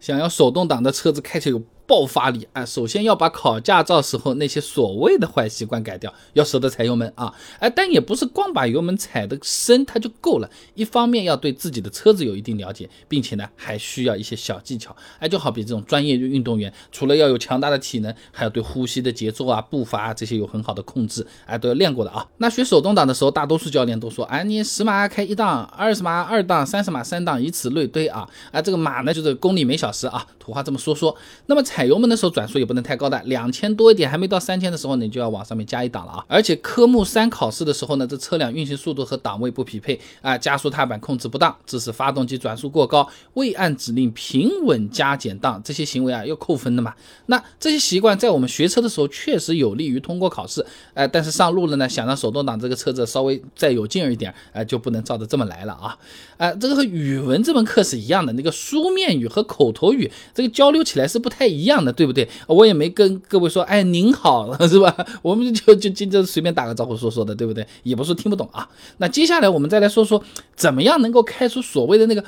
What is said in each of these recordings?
想要手动挡的车子开起有爆发力啊！首先要把考驾照时候那些所谓的坏习惯改掉，要舍得踩油门啊！哎，但也不是光把油门踩得深它就够了。一方面要对自己的车子有一定了解，并且呢还需要一些小技巧。哎，就好比这种专业运动员，除了要有强大的体能，还要对呼吸的节奏啊、步伐啊这些有很好的控制，哎，都要练过的啊。那学手动挡的时候，大多数教练都说，哎，你十码开一档，二十码二档，三十码三档，以此类推啊。哎，这个码呢就是公里每小时啊，土话这么说说。那么踩踩油门的时候转速也不能太高的，两千多一点还没到三千的时候，你就要往上面加一档了啊！而且科目三考试的时候呢，这车辆运行速度和档位不匹配啊，加速踏板控制不当，致使发动机转速过高，未按指令平稳加减档，这些行为啊要扣分的嘛。那这些习惯在我们学车的时候确实有利于通过考试，哎，但是上路了呢，想让手动挡这个车子稍微再有劲儿一点，哎，就不能照着这么来了啊！哎，这个和语文这门课是一样的，那个书面语和口头语这个交流起来是不太一样的，对不对？我也没跟各位说，哎，您好了，是吧？我们就就就就随便打个招呼说说的，对不对？也不是听不懂啊。那接下来我们再来说说，怎么样能够开出所谓的那个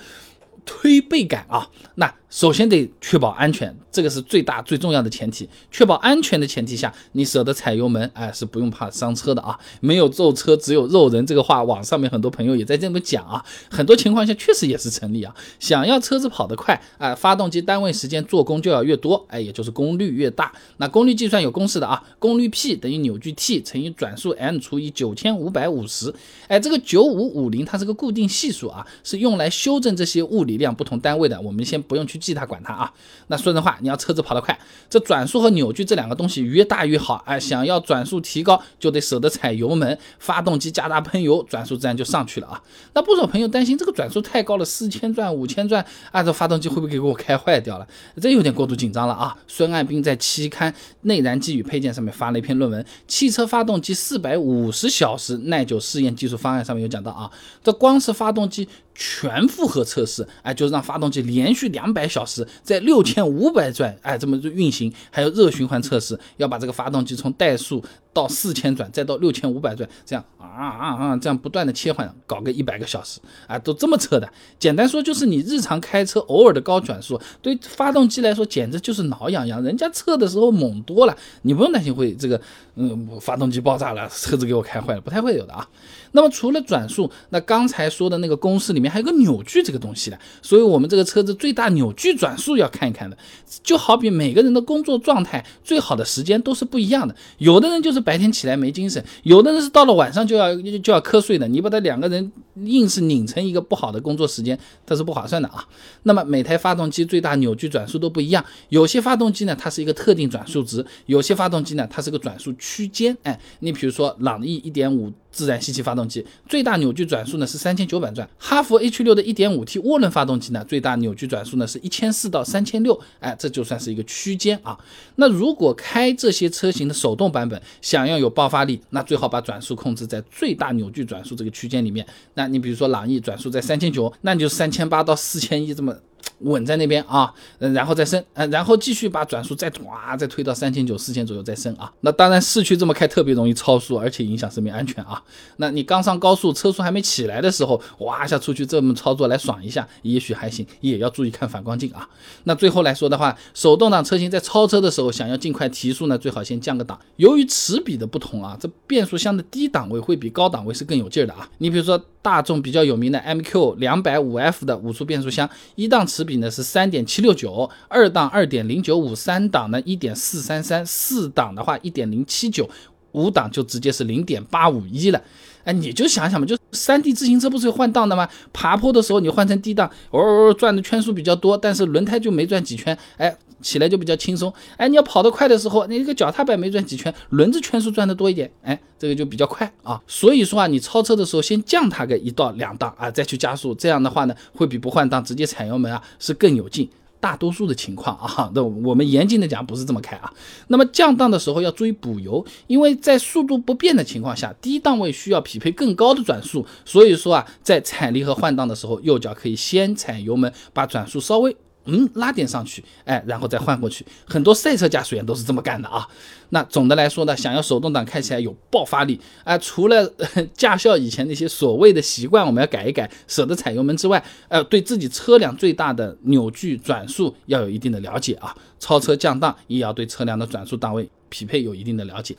推背感啊？那。首先得确保安全，这个是最大最重要的前提。确保安全的前提下，你舍得踩油门，哎，是不用怕伤车的啊。没有肉车，只有肉人，这个话网上面很多朋友也在这么讲啊。很多情况下确实也是成立啊。想要车子跑得快，哎，发动机单位时间做工就要越多，哎，也就是功率越大。那功率计算有公式的啊，功率 P 等于扭矩 T 乘以转速 m 除以九千五百五十。哎，这个九五五零它是个固定系数啊，是用来修正这些物理量不同单位的。我们先不用去。记它管它啊，那说人话，你要车子跑得快，这转速和扭矩这两个东西越大越好。哎，想要转速提高，就得舍得踩油门，发动机加大喷油，转速自然就上去了啊。那不少朋友担心这个转速太高了，四千转、五千转，啊，这发动机会不会给我开坏掉了？这有点过度紧张了啊。孙爱兵在期刊《内燃机与配件》上面发了一篇论文，《汽车发动机四百五十小时耐久试验技术方案》上面有讲到啊，这光是发动机。全负荷测试，哎，就是让发动机连续两百小时在六千五百转，哎，这么运行，还有热循环测试，要把这个发动机从怠速到四千转，再到六千五百转，这样啊啊啊，这样不断的切换，搞个一百个小时，啊，都这么测的。简单说就是你日常开车偶尔的高转速，对发动机来说简直就是挠痒痒。人家测的时候猛多了，你不用担心会这个，嗯，发动机爆炸了，车子给我开坏了，不太会有的啊。那么除了转速，那刚才说的那个公式里面还有个扭矩这个东西的，所以我们这个车子最大扭矩转速要看一看的。就好比每个人的工作状态最好的时间都是不一样的，有的人就是白天起来没精神，有的人是到了晚上就要就要瞌睡的。你把他两个人硬是拧成一个不好的工作时间，它是不划算的啊。那么每台发动机最大扭矩转速都不一样，有些发动机呢它是一个特定转速值，有些发动机呢它是个转速区间。哎，你比如说朗逸一点五。自然吸气发动机最大扭矩转速呢是三千九百转，哈弗 H 六的一点五 T 涡轮发动机呢最大扭矩转速呢是一千四到三千六，哎，这就算是一个区间啊。那如果开这些车型的手动版本，想要有爆发力，那最好把转速控制在最大扭矩转速这个区间里面。那你比如说朗逸转速在三千九，那你就三千八到四千一这么。稳在那边啊，嗯，然后再升，呃，然后继续把转速再哇，再推到三千九、四千左右再升啊。那当然，市区这么开特别容易超速，而且影响生命安全啊。那你刚上高速，车速还没起来的时候，哇一下出去这么操作来爽一下，也许还行，也要注意看反光镜啊。那最后来说的话，手动挡车型在超车的时候，想要尽快提速呢，最好先降个档。由于齿比的不同啊，这变速箱的低档位会比高档位是更有劲的啊。你比如说大众比较有名的 MQ 两百五 F 的五速变速箱，一档齿比。比呢是三点七六九，二档二点零九五，三档呢一点四三三，四档的话一点零七九，五档就直接是零点八五一了。哎，你就想想嘛，就山地自行车不是有换挡的吗？爬坡的时候你换成低档，偶尔转的圈数比较多，但是轮胎就没转几圈，哎。起来就比较轻松，哎，你要跑得快的时候，你这个脚踏板没转几圈，轮子圈数转的多一点，哎，这个就比较快啊。所以说啊，你超车的时候先降它个一到两档啊，再去加速，这样的话呢，会比不换挡直接踩油门啊是更有劲。大多数的情况啊，那我们严谨的讲不是这么开啊。那么降档的时候要注意补油，因为在速度不变的情况下，低档位需要匹配更高的转速，所以说啊，在踩离合换挡的时候，右脚可以先踩油门，把转速稍微。嗯，拉点上去，哎，然后再换过去。很多赛车驾驶员都是这么干的啊。那总的来说呢，想要手动挡开起来有爆发力，啊，除了 驾校以前那些所谓的习惯我们要改一改，舍得踩油门之外，呃，对自己车辆最大的扭矩转速要有一定的了解啊。超车降档也要对车辆的转速档位匹配有一定的了解。